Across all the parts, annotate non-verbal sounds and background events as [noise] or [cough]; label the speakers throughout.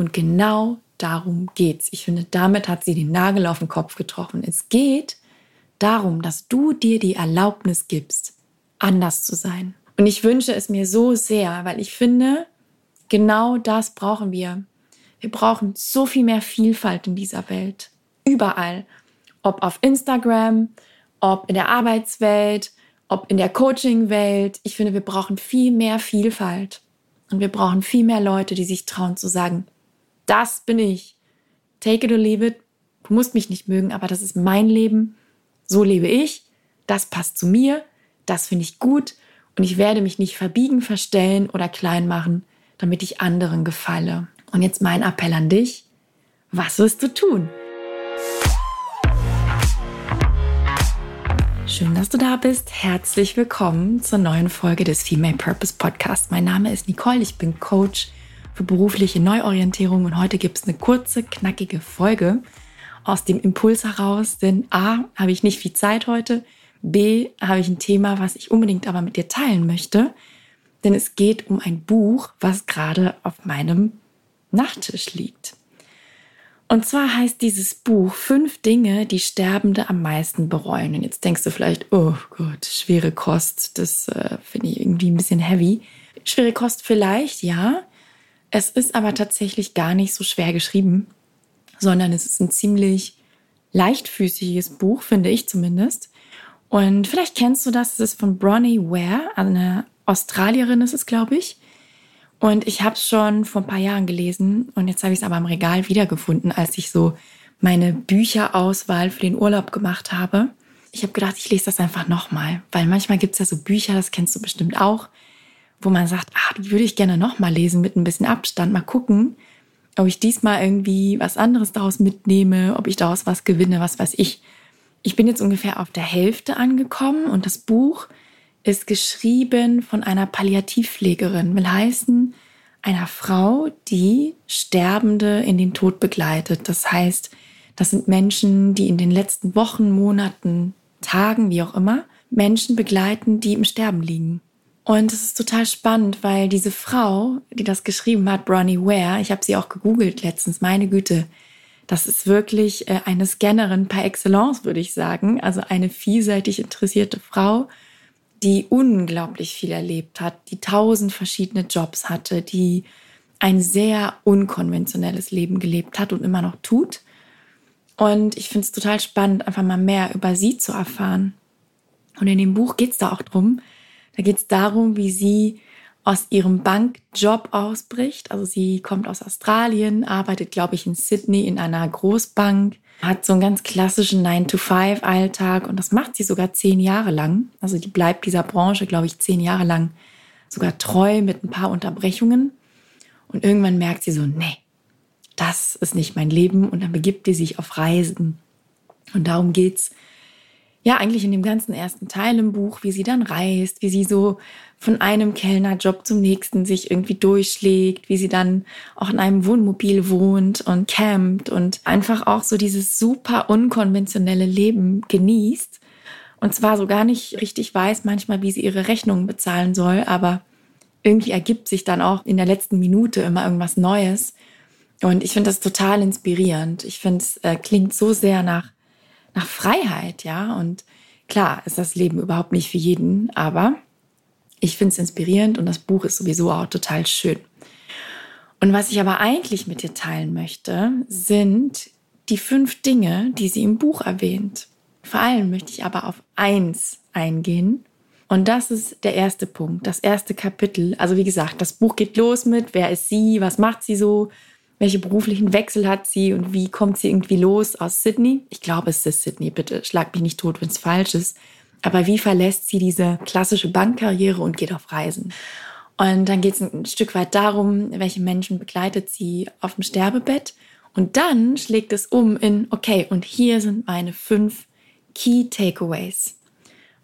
Speaker 1: Und genau darum geht's. Ich finde, damit hat sie den Nagel auf den Kopf getroffen. Es geht darum, dass du dir die Erlaubnis gibst, anders zu sein. Und ich wünsche es mir so sehr, weil ich finde, genau das brauchen wir. Wir brauchen so viel mehr Vielfalt in dieser Welt. Überall. Ob auf Instagram, ob in der Arbeitswelt, ob in der Coaching-Welt. Ich finde, wir brauchen viel mehr Vielfalt. Und wir brauchen viel mehr Leute, die sich trauen zu sagen, das bin ich. Take it or leave it. Du musst mich nicht mögen, aber das ist mein Leben. So lebe ich. Das passt zu mir. Das finde ich gut. Und ich werde mich nicht verbiegen, verstellen oder klein machen, damit ich anderen gefalle. Und jetzt mein Appell an dich. Was wirst du tun? Schön, dass du da bist. Herzlich willkommen zur neuen Folge des Female Purpose Podcast. Mein Name ist Nicole, ich bin Coach für berufliche Neuorientierung und heute gibt es eine kurze, knackige Folge aus dem Impuls heraus, denn A, habe ich nicht viel Zeit heute, B, habe ich ein Thema, was ich unbedingt aber mit dir teilen möchte, denn es geht um ein Buch, was gerade auf meinem Nachttisch liegt. Und zwar heißt dieses Buch Fünf Dinge, die Sterbende am meisten bereuen. Und jetzt denkst du vielleicht, oh Gott, schwere Kost, das äh, finde ich irgendwie ein bisschen heavy. Schwere Kost vielleicht, ja. Es ist aber tatsächlich gar nicht so schwer geschrieben, sondern es ist ein ziemlich leichtfüßiges Buch, finde ich zumindest. Und vielleicht kennst du das, es ist von Bronnie Ware, eine Australierin ist es, glaube ich. Und ich habe es schon vor ein paar Jahren gelesen und jetzt habe ich es aber im Regal wiedergefunden, als ich so meine Bücherauswahl für den Urlaub gemacht habe. Ich habe gedacht, ich lese das einfach nochmal, weil manchmal gibt es ja so Bücher, das kennst du bestimmt auch, wo man sagt, ah, würde ich gerne nochmal lesen mit ein bisschen Abstand. Mal gucken, ob ich diesmal irgendwie was anderes daraus mitnehme, ob ich daraus was gewinne, was weiß ich. Ich bin jetzt ungefähr auf der Hälfte angekommen und das Buch ist geschrieben von einer Palliativpflegerin, will heißen, einer Frau, die Sterbende in den Tod begleitet. Das heißt, das sind Menschen, die in den letzten Wochen, Monaten, Tagen, wie auch immer, Menschen begleiten, die im Sterben liegen. Und es ist total spannend, weil diese Frau, die das geschrieben hat, Bronnie Ware, ich habe sie auch gegoogelt letztens, meine Güte, das ist wirklich äh, eine Scannerin par excellence, würde ich sagen. Also eine vielseitig interessierte Frau, die unglaublich viel erlebt hat, die tausend verschiedene Jobs hatte, die ein sehr unkonventionelles Leben gelebt hat und immer noch tut. Und ich finde es total spannend, einfach mal mehr über sie zu erfahren. Und in dem Buch geht es da auch drum, da geht es darum, wie sie aus ihrem Bankjob ausbricht. Also sie kommt aus Australien, arbeitet, glaube ich, in Sydney in einer Großbank, hat so einen ganz klassischen 9-to-5-Alltag und das macht sie sogar zehn Jahre lang. Also die bleibt dieser Branche, glaube ich, zehn Jahre lang sogar treu mit ein paar Unterbrechungen. Und irgendwann merkt sie so, nee, das ist nicht mein Leben und dann begibt sie sich auf Reisen. Und darum geht's ja eigentlich in dem ganzen ersten Teil im Buch, wie sie dann reist, wie sie so von einem Kellnerjob zum nächsten sich irgendwie durchschlägt, wie sie dann auch in einem Wohnmobil wohnt und campt und einfach auch so dieses super unkonventionelle Leben genießt. Und zwar so gar nicht richtig weiß manchmal, wie sie ihre Rechnungen bezahlen soll, aber irgendwie ergibt sich dann auch in der letzten Minute immer irgendwas Neues. Und ich finde das total inspirierend. Ich finde, es äh, klingt so sehr nach nach Freiheit, ja. Und klar ist das Leben überhaupt nicht für jeden, aber ich finde es inspirierend und das Buch ist sowieso auch total schön. Und was ich aber eigentlich mit dir teilen möchte, sind die fünf Dinge, die sie im Buch erwähnt. Vor allem möchte ich aber auf eins eingehen. Und das ist der erste Punkt, das erste Kapitel. Also wie gesagt, das Buch geht los mit, wer ist sie, was macht sie so, welche beruflichen Wechsel hat sie und wie kommt sie irgendwie los aus Sydney? Ich glaube, es ist Sydney, bitte schlag mich nicht tot, wenn es falsch ist. Aber wie verlässt sie diese klassische Bankkarriere und geht auf Reisen? Und dann geht es ein Stück weit darum, welche Menschen begleitet sie auf dem Sterbebett. Und dann schlägt es um in, okay, und hier sind meine fünf Key Takeaways.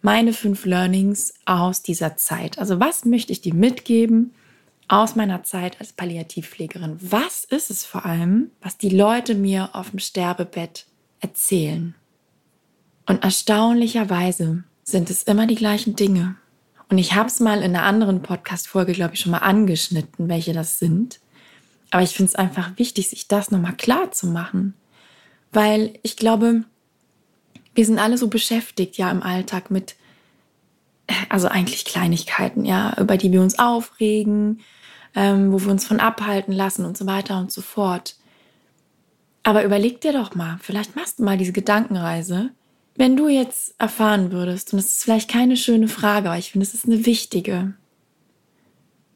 Speaker 1: Meine fünf Learnings aus dieser Zeit. Also was möchte ich dir mitgeben? Aus meiner Zeit als Palliativpflegerin. Was ist es vor allem, was die Leute mir auf dem Sterbebett erzählen? Und erstaunlicherweise sind es immer die gleichen Dinge. Und ich habe es mal in einer anderen Podcast-Folge, glaube ich, schon mal angeschnitten, welche das sind. Aber ich finde es einfach wichtig, sich das nochmal klar zu machen. Weil ich glaube, wir sind alle so beschäftigt, ja, im Alltag mit, also eigentlich Kleinigkeiten, ja, über die wir uns aufregen, ähm, wo wir uns von abhalten lassen und so weiter und so fort. Aber überleg dir doch mal, vielleicht machst du mal diese Gedankenreise. Wenn du jetzt erfahren würdest, und es ist vielleicht keine schöne Frage, aber ich finde, es ist eine wichtige,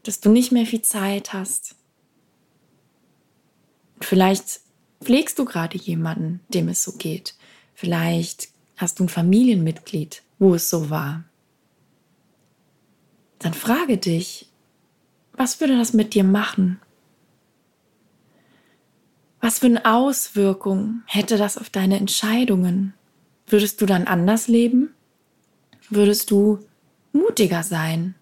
Speaker 1: dass du nicht mehr viel Zeit hast. Vielleicht pflegst du gerade jemanden, dem es so geht. Vielleicht hast du ein Familienmitglied, wo es so war. Dann frage dich, was würde das mit dir machen? Was für eine Auswirkung hätte das auf deine Entscheidungen? Würdest du dann anders leben? Würdest du mutiger sein?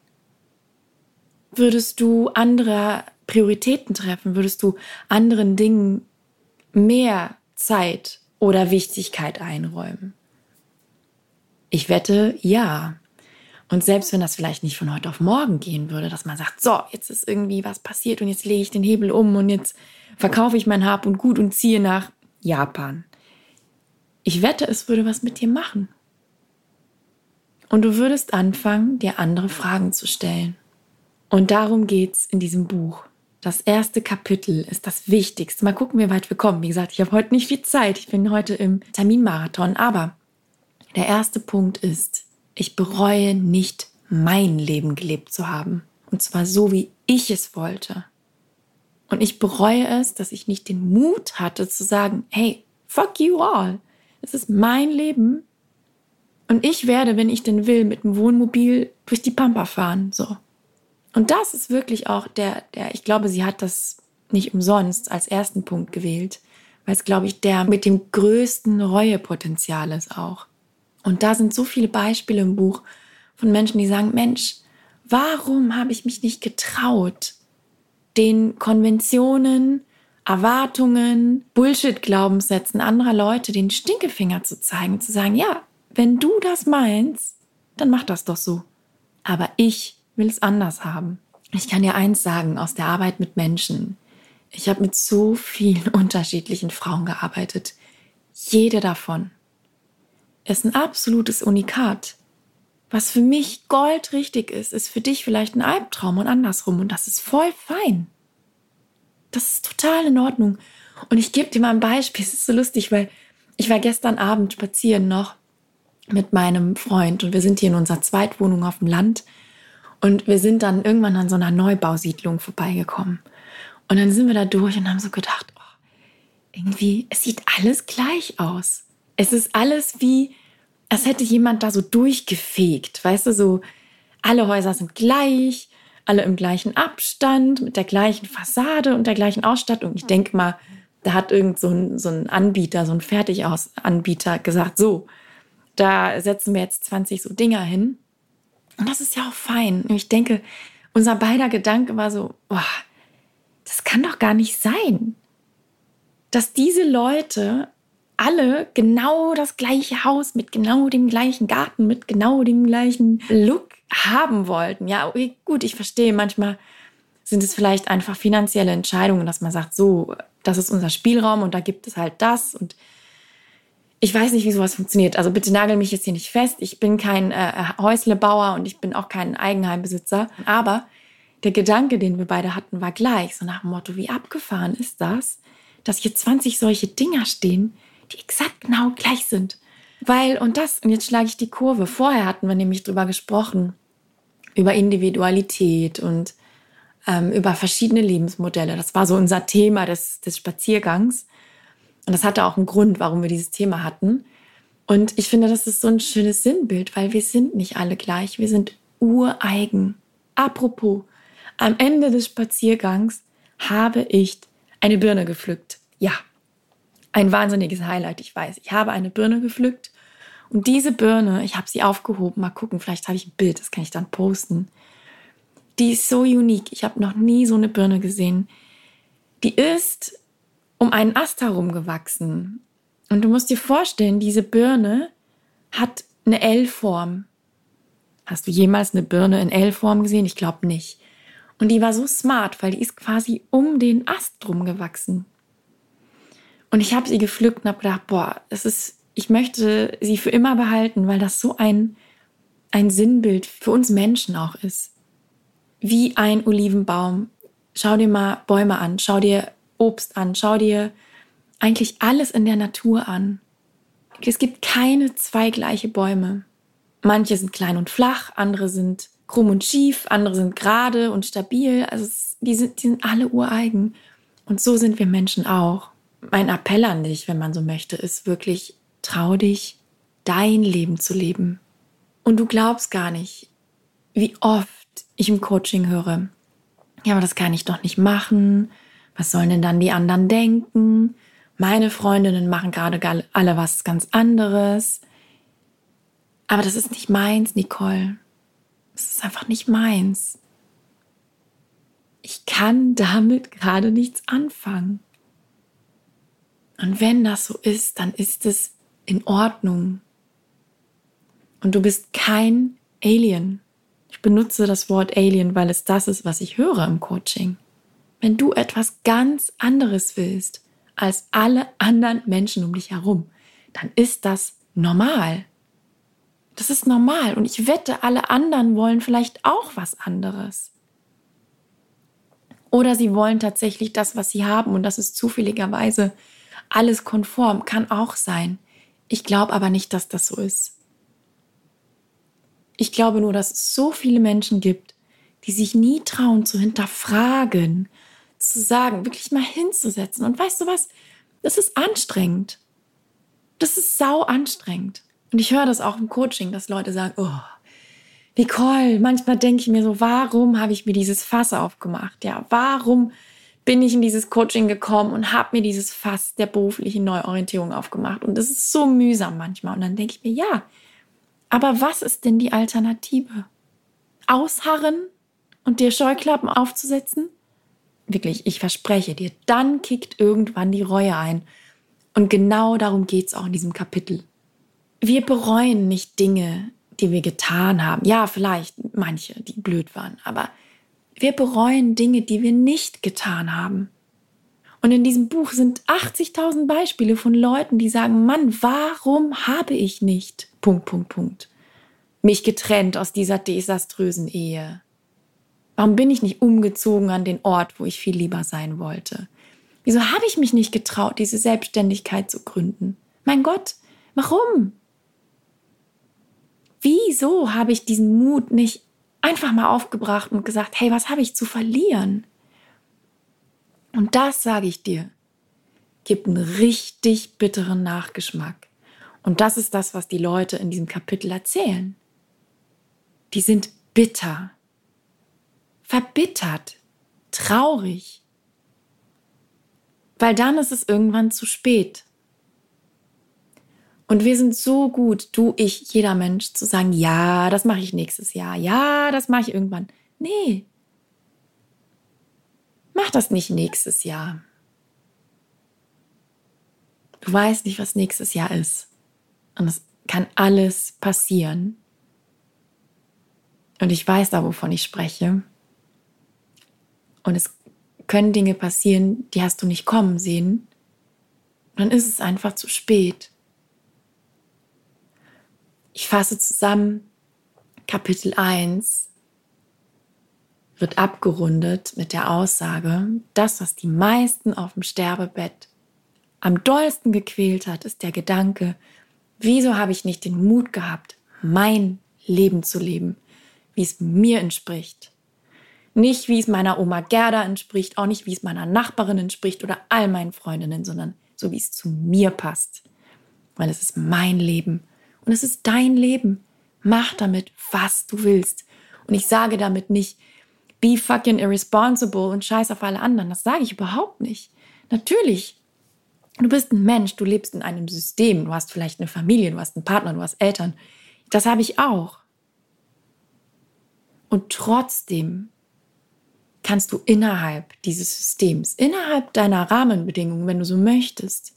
Speaker 1: Würdest du andere Prioritäten treffen? Würdest du anderen Dingen mehr Zeit oder Wichtigkeit einräumen? Ich wette, ja. Und selbst wenn das vielleicht nicht von heute auf morgen gehen würde, dass man sagt, so, jetzt ist irgendwie was passiert und jetzt lege ich den Hebel um und jetzt verkaufe ich mein Hab und Gut und ziehe nach Japan. Ich wette, es würde was mit dir machen. Und du würdest anfangen, dir andere Fragen zu stellen. Und darum geht's in diesem Buch. Das erste Kapitel ist das Wichtigste. Mal gucken, wie weit wir kommen. Wie gesagt, ich habe heute nicht viel Zeit. Ich bin heute im Terminmarathon. Aber der erste Punkt ist, ich bereue nicht, mein Leben gelebt zu haben. Und zwar so, wie ich es wollte. Und ich bereue es, dass ich nicht den Mut hatte zu sagen, hey, fuck you all. Es ist mein Leben. Und ich werde, wenn ich denn will, mit dem Wohnmobil durch die Pampa fahren. So. Und das ist wirklich auch der, der, ich glaube, sie hat das nicht umsonst als ersten Punkt gewählt, weil es, glaube ich, der mit dem größten Reuepotenzial ist auch. Und da sind so viele Beispiele im Buch von Menschen, die sagen, Mensch, warum habe ich mich nicht getraut, den Konventionen, Erwartungen, Bullshit-Glaubenssätzen anderer Leute den Stinkefinger zu zeigen, zu sagen, ja, wenn du das meinst, dann mach das doch so. Aber ich will es anders haben. Ich kann dir eins sagen aus der Arbeit mit Menschen. Ich habe mit so vielen [laughs] unterschiedlichen Frauen gearbeitet. Jede davon ist ein absolutes Unikat. Was für mich goldrichtig ist, ist für dich vielleicht ein Albtraum und andersrum. Und das ist voll fein. Das ist total in Ordnung. Und ich gebe dir mal ein Beispiel. Es ist so lustig, weil ich war gestern Abend spazieren noch mit meinem Freund und wir sind hier in unserer Zweitwohnung auf dem Land und wir sind dann irgendwann an so einer Neubausiedlung vorbeigekommen. Und dann sind wir da durch und haben so gedacht, oh, irgendwie, es sieht alles gleich aus. Es ist alles wie, als hätte jemand da so durchgefegt. Weißt du, so alle Häuser sind gleich, alle im gleichen Abstand, mit der gleichen Fassade und der gleichen Ausstattung. Ich denke mal, da hat irgend so ein, so ein Anbieter, so ein Fertigaus-Anbieter gesagt, so, da setzen wir jetzt 20 so Dinger hin. Und das ist ja auch fein. Und ich denke, unser beider Gedanke war so, boah, das kann doch gar nicht sein, dass diese Leute alle genau das gleiche Haus mit genau dem gleichen Garten, mit genau dem gleichen Look haben wollten. Ja, gut, ich verstehe. Manchmal sind es vielleicht einfach finanzielle Entscheidungen, dass man sagt, so, das ist unser Spielraum und da gibt es halt das und ich weiß nicht, wie sowas funktioniert. Also bitte nagel mich jetzt hier nicht fest. Ich bin kein äh, Häuslebauer und ich bin auch kein Eigenheimbesitzer. Aber der Gedanke, den wir beide hatten, war gleich. So nach dem Motto, wie abgefahren ist das, dass hier 20 solche Dinger stehen, die exakt genau gleich sind. Weil, und das, und jetzt schlage ich die Kurve. Vorher hatten wir nämlich drüber gesprochen, über Individualität und ähm, über verschiedene Lebensmodelle. Das war so unser Thema des, des Spaziergangs. Und das hatte auch einen Grund, warum wir dieses Thema hatten. Und ich finde, das ist so ein schönes Sinnbild, weil wir sind nicht alle gleich. Wir sind ureigen. Apropos, am Ende des Spaziergangs habe ich eine Birne gepflückt. Ja, ein wahnsinniges Highlight, ich weiß. Ich habe eine Birne gepflückt und diese Birne, ich habe sie aufgehoben. Mal gucken, vielleicht habe ich ein Bild, das kann ich dann posten. Die ist so unique. Ich habe noch nie so eine Birne gesehen. Die ist um einen Ast herum gewachsen. Und du musst dir vorstellen, diese Birne hat eine L-Form. Hast du jemals eine Birne in L-Form gesehen? Ich glaube nicht. Und die war so smart, weil die ist quasi um den Ast drum gewachsen. Und ich habe sie gepflückt und habe gedacht, boah, das ist, ich möchte sie für immer behalten, weil das so ein, ein Sinnbild für uns Menschen auch ist. Wie ein Olivenbaum. Schau dir mal Bäume an, schau dir Obst an, schau dir eigentlich alles in der Natur an. Es gibt keine zwei gleiche Bäume. Manche sind klein und flach, andere sind krumm und schief, andere sind gerade und stabil. Also es, die, sind, die sind alle ureigen. Und so sind wir Menschen auch. Mein Appell an dich, wenn man so möchte, ist wirklich, trau dich, dein Leben zu leben. Und du glaubst gar nicht, wie oft ich im Coaching höre, ja, aber das kann ich doch nicht machen. Was sollen denn dann die anderen denken? Meine Freundinnen machen gerade alle was ganz anderes. Aber das ist nicht meins, Nicole. Das ist einfach nicht meins. Ich kann damit gerade nichts anfangen. Und wenn das so ist, dann ist es in Ordnung. Und du bist kein Alien. Ich benutze das Wort Alien, weil es das ist, was ich höre im Coaching. Wenn du etwas ganz anderes willst als alle anderen Menschen um dich herum, dann ist das normal. Das ist normal. Und ich wette, alle anderen wollen vielleicht auch was anderes. Oder sie wollen tatsächlich das, was sie haben. Und das ist zufälligerweise alles konform. Kann auch sein. Ich glaube aber nicht, dass das so ist. Ich glaube nur, dass es so viele Menschen gibt, die sich nie trauen zu hinterfragen, zu sagen, wirklich mal hinzusetzen. Und weißt du was? Das ist anstrengend. Das ist sau anstrengend. Und ich höre das auch im Coaching, dass Leute sagen, oh, Nicole, manchmal denke ich mir so, warum habe ich mir dieses Fass aufgemacht? Ja, warum bin ich in dieses Coaching gekommen und habe mir dieses Fass der beruflichen Neuorientierung aufgemacht? Und das ist so mühsam manchmal. Und dann denke ich mir, ja, aber was ist denn die Alternative? Ausharren und dir Scheuklappen aufzusetzen? Wirklich, ich verspreche dir, dann kickt irgendwann die Reue ein. Und genau darum geht es auch in diesem Kapitel wir bereuen nicht Dinge, die wir getan haben. Ja, vielleicht manche, die blöd waren, aber wir bereuen Dinge, die wir nicht getan haben. Und in diesem Buch sind 80.000 Beispiele von Leuten, die sagen, Mann, warum habe ich nicht, Punkt, Punkt, Punkt, mich getrennt aus dieser desaströsen Ehe? Warum bin ich nicht umgezogen an den Ort, wo ich viel lieber sein wollte? Wieso habe ich mich nicht getraut, diese Selbstständigkeit zu gründen? Mein Gott, warum? wieso habe ich diesen Mut nicht einfach mal aufgebracht und gesagt, hey, was habe ich zu verlieren? Und das sage ich dir, gibt einen richtig bitteren Nachgeschmack. Und das ist das, was die Leute in diesem Kapitel erzählen. Die sind bitter, verbittert, traurig, weil dann ist es irgendwann zu spät. Und wir sind so gut, du, ich, jeder Mensch, zu sagen, ja, das mache ich nächstes Jahr, ja, das mache ich irgendwann. Nee. Mach das nicht nächstes Jahr. Du weißt nicht, was nächstes Jahr ist. Und es kann alles passieren. Und ich weiß da, wovon ich spreche. Und es können Dinge passieren, die hast du nicht kommen sehen. Und dann ist es einfach zu spät. Ich fasse zusammen, Kapitel 1 wird abgerundet mit der Aussage, das, was die meisten auf dem Sterbebett am dollsten gequält hat, ist der Gedanke, wieso habe ich nicht den Mut gehabt, mein Leben zu leben, wie es mir entspricht. Nicht, wie es meiner Oma Gerda entspricht, auch nicht, wie es meiner Nachbarin entspricht oder all meinen Freundinnen, sondern so, wie es zu mir passt. Weil es ist mein Leben und es ist dein Leben. Mach damit, was du willst. Und ich sage damit nicht, be fucking irresponsible und scheiß auf alle anderen. Das sage ich überhaupt nicht. Natürlich, du bist ein Mensch, du lebst in einem System, du hast vielleicht eine Familie, du hast einen Partner, du hast Eltern. Das habe ich auch. Und trotzdem kannst du innerhalb dieses Systems, innerhalb deiner Rahmenbedingungen, wenn du so möchtest,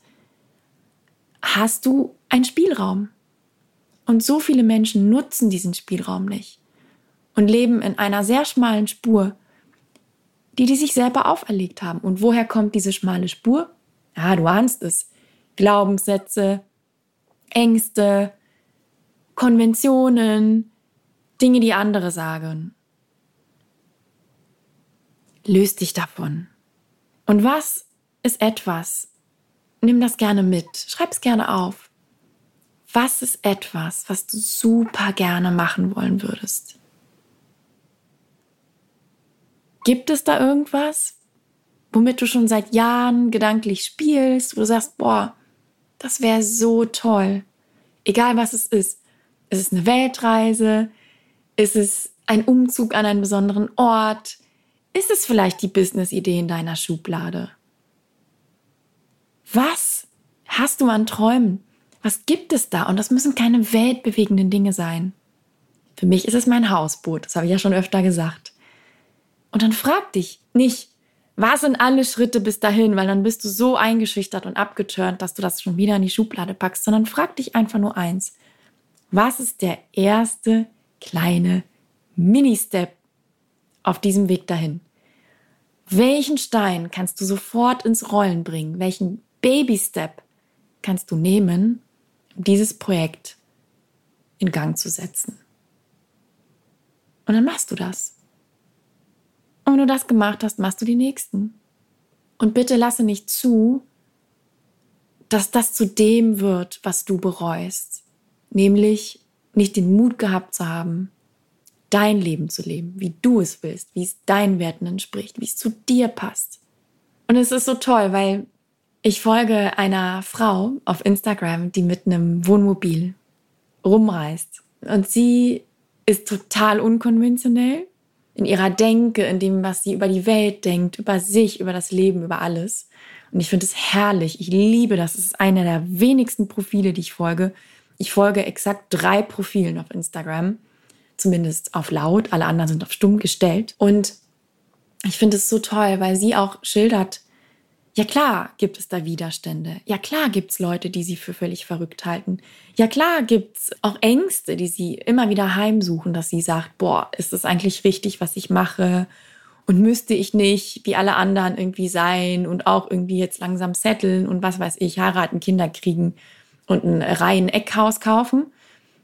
Speaker 1: hast du einen Spielraum. Und so viele Menschen nutzen diesen Spielraum nicht und leben in einer sehr schmalen Spur, die die sich selber auferlegt haben. Und woher kommt diese schmale Spur? Ja, du ahnst es. Glaubenssätze, Ängste, Konventionen, Dinge, die andere sagen. Löst dich davon. Und was ist etwas? Nimm das gerne mit. Schreib es gerne auf. Was ist etwas, was du super gerne machen wollen würdest? Gibt es da irgendwas, womit du schon seit Jahren gedanklich spielst, wo du sagst, boah, das wäre so toll. Egal was es ist. Ist es eine Weltreise? Ist es ein Umzug an einen besonderen Ort? Ist es vielleicht die Business-Idee in deiner Schublade? Was hast du an Träumen? Was gibt es da? Und das müssen keine weltbewegenden Dinge sein. Für mich ist es mein Hausboot, das habe ich ja schon öfter gesagt. Und dann frag dich nicht, was sind alle Schritte bis dahin, weil dann bist du so eingeschüchtert und abgeturnt, dass du das schon wieder in die Schublade packst, sondern frag dich einfach nur eins. Was ist der erste kleine Mini-Step auf diesem Weg dahin? Welchen Stein kannst du sofort ins Rollen bringen? Welchen Baby-Step kannst du nehmen, dieses Projekt in Gang zu setzen? Und dann machst du das. Und wenn du das gemacht hast, machst du die nächsten. Und bitte lasse nicht zu, dass das zu dem wird, was du bereust. Nämlich nicht den Mut gehabt zu haben, dein Leben zu leben, wie du es willst, wie es deinen Werten entspricht, wie es zu dir passt. Und es ist so toll, weil ich folge einer Frau auf Instagram, die mit einem Wohnmobil rumreist. Und sie ist total unkonventionell in ihrer Denke, in dem, was sie über die Welt denkt, über sich, über das Leben, über alles. Und ich finde es herrlich. Ich liebe das. Es ist einer der wenigsten Profile, die ich folge. Ich folge exakt drei Profilen auf Instagram. Zumindest auf laut. Alle anderen sind auf stumm gestellt. Und ich finde es so toll, weil sie auch schildert, ja klar gibt es da Widerstände. Ja klar gibt es Leute, die sie für völlig verrückt halten. Ja klar gibt es auch Ängste, die sie immer wieder heimsuchen, dass sie sagt, boah, ist es eigentlich richtig, was ich mache? Und müsste ich nicht wie alle anderen irgendwie sein und auch irgendwie jetzt langsam setteln und was weiß ich, heiraten, Kinder kriegen und ein reinen Eckhaus kaufen?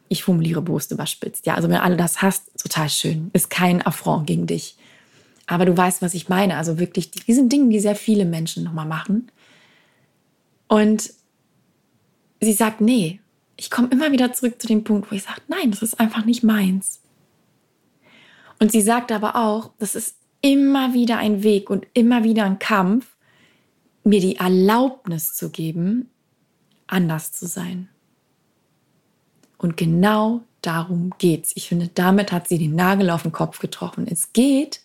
Speaker 1: Ich formuliere bewusst überspitzt. Ja, also wenn alle das hast, total schön. Ist kein Affront gegen dich. Aber du weißt, was ich meine. Also wirklich diesen Dingen, die sehr viele Menschen nochmal machen. Und sie sagt, nee, ich komme immer wieder zurück zu dem Punkt, wo ich sage, nein, das ist einfach nicht meins. Und sie sagt aber auch, das ist immer wieder ein Weg und immer wieder ein Kampf, mir die Erlaubnis zu geben, anders zu sein. Und genau darum geht's. Ich finde, damit hat sie den Nagel auf den Kopf getroffen. Es geht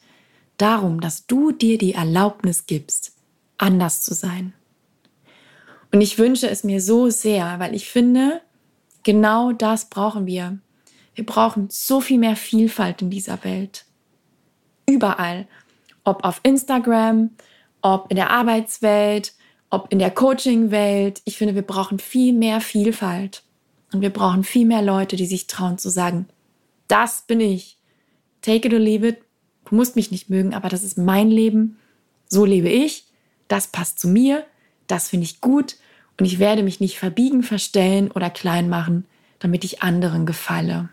Speaker 1: darum, dass du dir die Erlaubnis gibst, anders zu sein. Und ich wünsche es mir so sehr, weil ich finde, genau das brauchen wir. Wir brauchen so viel mehr Vielfalt in dieser Welt. Überall. Ob auf Instagram, ob in der Arbeitswelt, ob in der Coaching-Welt. Ich finde, wir brauchen viel mehr Vielfalt. Und wir brauchen viel mehr Leute, die sich trauen zu sagen, das bin ich. Take it or leave it. Du musst mich nicht mögen, aber das ist mein Leben. So lebe ich. Das passt zu mir. Das finde ich gut. Und ich werde mich nicht verbiegen, verstellen oder klein machen, damit ich anderen gefalle.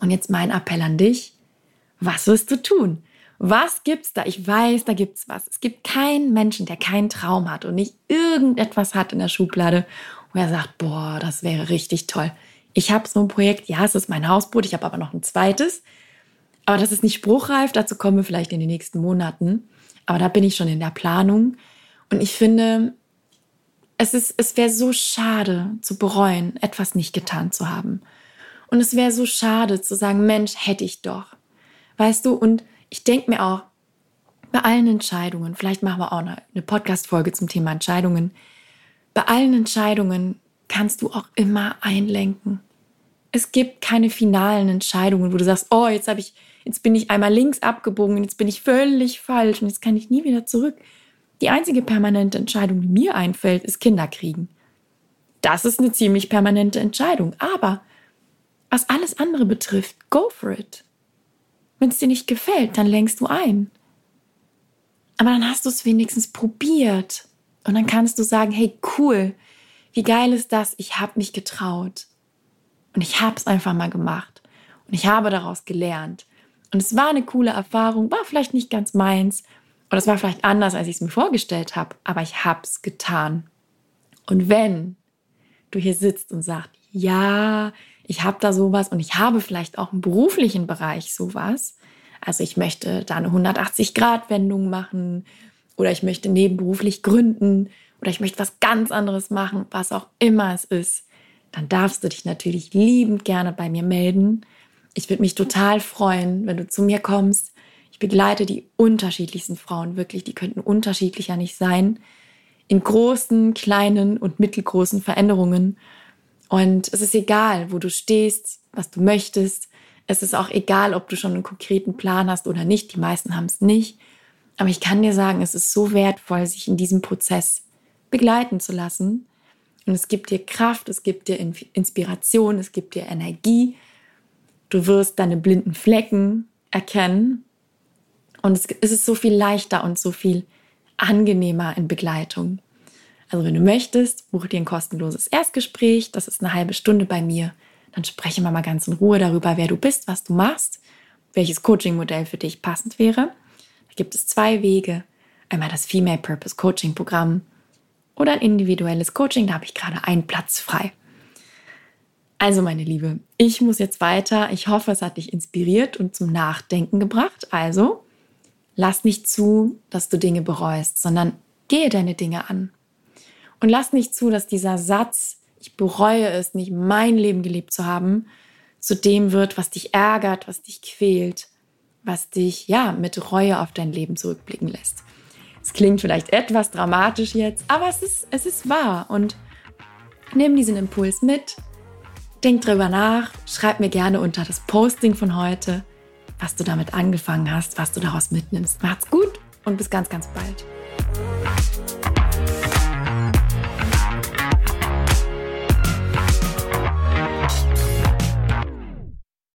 Speaker 1: Und jetzt mein Appell an dich. Was wirst du tun? Was gibt's da? Ich weiß, da gibt's was. Es gibt keinen Menschen, der keinen Traum hat und nicht irgendetwas hat in der Schublade, wo er sagt, boah, das wäre richtig toll. Ich habe so ein Projekt, ja, es ist mein Hausboot, ich habe aber noch ein zweites. Aber das ist nicht spruchreif, dazu kommen wir vielleicht in den nächsten Monaten. Aber da bin ich schon in der Planung. Und ich finde, es, es wäre so schade zu bereuen, etwas nicht getan zu haben. Und es wäre so schade zu sagen, Mensch, hätte ich doch. Weißt du, und ich denke mir auch, bei allen Entscheidungen, vielleicht machen wir auch eine, eine Podcast-Folge zum Thema Entscheidungen, bei allen Entscheidungen kannst du auch immer einlenken. Es gibt keine finalen Entscheidungen, wo du sagst, oh, jetzt habe ich jetzt bin ich einmal links abgebogen jetzt bin ich völlig falsch und jetzt kann ich nie wieder zurück. Die einzige permanente Entscheidung, die mir einfällt, ist Kinder kriegen. Das ist eine ziemlich permanente Entscheidung. Aber was alles andere betrifft, go for it. Wenn es dir nicht gefällt, dann lenkst du ein. Aber dann hast du es wenigstens probiert. Und dann kannst du sagen, hey, cool, wie geil ist das? Ich habe mich getraut. Und ich habe es einfach mal gemacht. Und ich habe daraus gelernt. Und es war eine coole Erfahrung, war vielleicht nicht ganz meins. Oder es war vielleicht anders, als ich es mir vorgestellt habe. Aber ich habe es getan. Und wenn du hier sitzt und sagst, ja, ich habe da sowas und ich habe vielleicht auch im beruflichen Bereich sowas. Also ich möchte da eine 180-Grad-Wendung machen oder ich möchte nebenberuflich gründen oder ich möchte was ganz anderes machen, was auch immer es ist, dann darfst du dich natürlich liebend gerne bei mir melden. Ich würde mich total freuen, wenn du zu mir kommst. Ich begleite die unterschiedlichsten Frauen, wirklich, die könnten unterschiedlicher nicht sein, in großen, kleinen und mittelgroßen Veränderungen. Und es ist egal, wo du stehst, was du möchtest. Es ist auch egal, ob du schon einen konkreten Plan hast oder nicht. Die meisten haben es nicht. Aber ich kann dir sagen, es ist so wertvoll, sich in diesem Prozess begleiten zu lassen. Und es gibt dir Kraft, es gibt dir Inspiration, es gibt dir Energie. Du wirst deine blinden Flecken erkennen. Und es ist so viel leichter und so viel angenehmer in Begleitung. Also wenn du möchtest, buche dir ein kostenloses Erstgespräch. Das ist eine halbe Stunde bei mir. Dann sprechen wir mal ganz in Ruhe darüber, wer du bist, was du machst, welches Coaching-Modell für dich passend wäre. Da gibt es zwei Wege. Einmal das Female Purpose Coaching Programm oder ein individuelles Coaching. Da habe ich gerade einen Platz frei. Also meine Liebe, ich muss jetzt weiter. Ich hoffe, es hat dich inspiriert und zum Nachdenken gebracht. Also lass nicht zu, dass du Dinge bereust, sondern gehe deine Dinge an. Und lass nicht zu, dass dieser Satz, ich bereue es, nicht mein Leben gelebt zu haben, zu dem wird, was dich ärgert, was dich quält, was dich ja mit Reue auf dein Leben zurückblicken lässt. Es klingt vielleicht etwas dramatisch jetzt, aber es ist, es ist wahr. Und nimm diesen Impuls mit, denk drüber nach, schreib mir gerne unter das Posting von heute, was du damit angefangen hast, was du daraus mitnimmst. Macht's gut und bis ganz, ganz bald.